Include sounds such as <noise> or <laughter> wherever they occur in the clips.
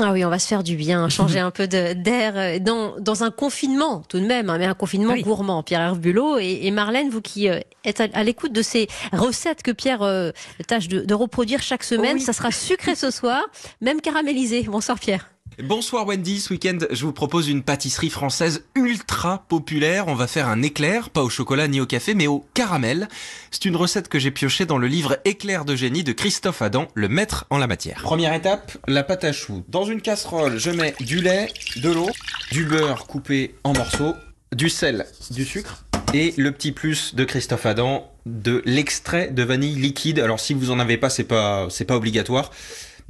Ah oui, on va se faire du bien, <laughs> changer un peu d'air euh, dans, dans un confinement tout de même, hein, mais un confinement Oui. gourmand. Pierre-Hervé Bulot et, et Marlène, vous qui euh, êtes à, à l'écoute de ces recettes que Pierre euh, tâche de, de reproduire chaque semaine, Oui. ça sera sucré ce soir, même caramélisé. Bonsoir Pierre. Bonsoir Wendy, ce week-end je vous propose une pâtisserie française ultra populaire. On va faire un éclair, pas au chocolat ni au café, mais au caramel. C'est une recette que j'ai piochée dans le livre Éclair de génie de Christophe Adam, le maître en la matière. Première étape, la pâte à choux. Dans une casserole, je mets du lait, de l'eau, du beurre coupé en morceaux, du sel, du sucre et le petit plus de Christophe Adam, de l'extrait de vanille liquide. Alors si vous en avez pas, c'est pas c'est pas obligatoire.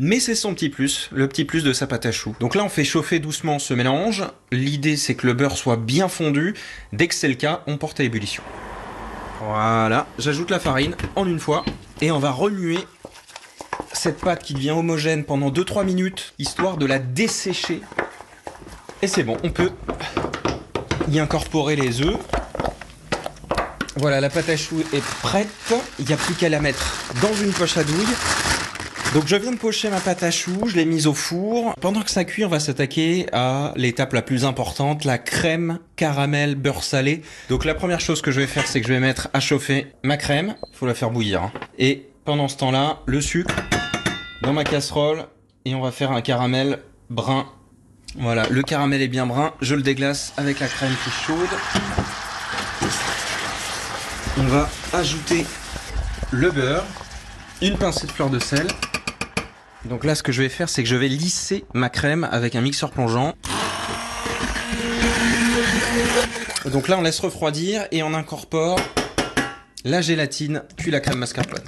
Mais c'est son petit plus, le petit plus de sa pâte à choux. Donc là, on fait chauffer doucement ce mélange. L'idée, c'est que le beurre soit bien fondu. Dès que c'est le cas, on porte à ébullition. Voilà, j'ajoute la farine en une fois et on va remuer cette pâte qui devient homogène pendant 2-3 minutes, histoire de la dessécher. Et c'est bon, on peut y incorporer les œufs. Voilà, la pâte à choux est prête. Il n'y a plus qu'à la mettre dans une poche à douille. Donc je viens de pocher ma pâte à choux, je l'ai mise au four. Pendant que ça cuit, on va s'attaquer à l'étape la plus importante, la crème caramel beurre salé. Donc la première chose que je vais faire, c'est que je vais mettre à chauffer ma crème. Faut la faire bouillir. hein. Et pendant ce temps-là, le sucre dans ma casserole et on va faire un caramel brun. Voilà, le caramel est bien brun. Je le déglace avec la crème qui est chaude. On va ajouter le beurre, une pincée de fleur de sel. Donc là, ce que je vais faire, c'est que je vais lisser ma crème avec un mixeur plongeant. Donc là, on laisse refroidir et on incorpore la gélatine puis la crème mascarpone.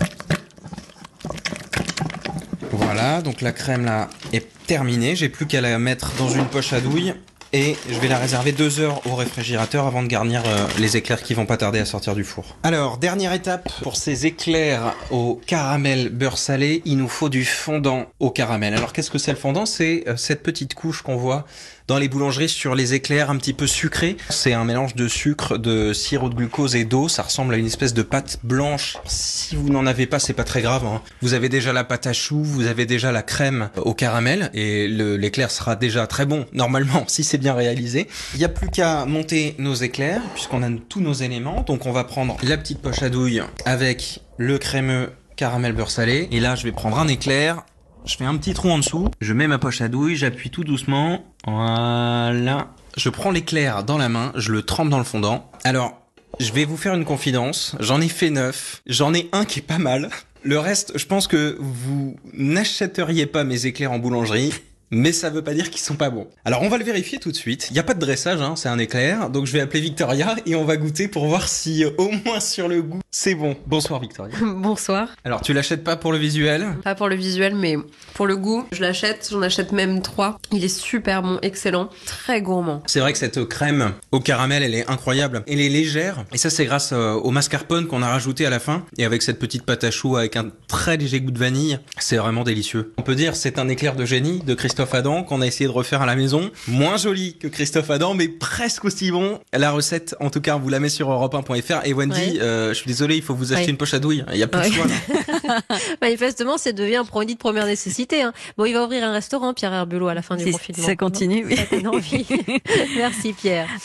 Voilà, donc la crème là est terminée. J'ai plus qu'à la mettre dans une poche à douille et je vais la réserver deux heures au réfrigérateur avant de garnir euh, les éclairs qui vont pas tarder à sortir du four. Alors, dernière étape pour ces éclairs au caramel beurre salé, il nous faut du fondant au caramel. Alors, qu'est-ce que c'est le fondant? C'est euh, cette petite couche qu'on voit dans les boulangeries sur les éclairs un petit peu sucrés. C'est un mélange de sucre, de sirop de glucose et d'eau. Ça ressemble à une espèce de pâte blanche. Si vous n'en avez pas, c'est pas très grave. hein. Vous avez déjà la pâte à choux, vous avez déjà la crème au caramel et l'éclair sera déjà très bon normalement <laughs> si c'est bien réalisé. Il n'y a plus qu'à monter nos éclairs puisqu'on a tous nos éléments. Donc on va prendre la petite poche à douille avec le crémeux caramel beurre salé. Et là, je vais prendre un éclair. Je fais un petit trou en dessous. Je mets ma poche à douille, j'appuie tout doucement. Voilà. Je prends l'éclair dans la main, je le trempe dans le fondant. Alors, je vais vous faire une confidence. J'en ai fait neuf. J'en ai un qui est pas mal. Le reste, je pense que vous n'achèteriez pas mes éclairs en boulangerie. Mais ça veut pas dire qu'ils sont pas bons. Alors on va le vérifier tout de suite. Il n'y a pas de dressage, hein, c'est un éclair. Donc je vais appeler Victoria et on va goûter pour voir si euh, au moins sur le goût c'est bon. Bonsoir Victoria. <laughs> Bonsoir. Alors tu l'achètes pas pour le visuel? Pas pour le visuel, mais pour le goût, je l'achète. J'en achète même trois. Il est super bon, excellent, très gourmand. C'est vrai que cette crème au caramel, elle est incroyable. Elle est légère. Et ça, c'est grâce euh, au mascarpone qu'on a rajouté à la fin. Et avec cette petite pâte à choux avec un très léger goût de vanille, c'est vraiment délicieux. On peut dire c'est un éclair de génie de Christophe Adam qu'on a essayé de refaire à la maison. Moins joli que Christophe Adam, mais presque aussi bon. La recette, en tout cas, on vous la met sur europe1.fr. Et Wendy, Ouais. euh, je suis désolé, il faut vous acheter Ouais. une poche à douille. Il y a plus Ouais. de choix là. <laughs> Manifestement, c'est devient un produit de première nécessité. hein. Bon, il va ouvrir un restaurant, Pierre Herbulot, à la fin du Si confinement. ça continue, oui. Ça donne envie. <laughs> Merci Pierre.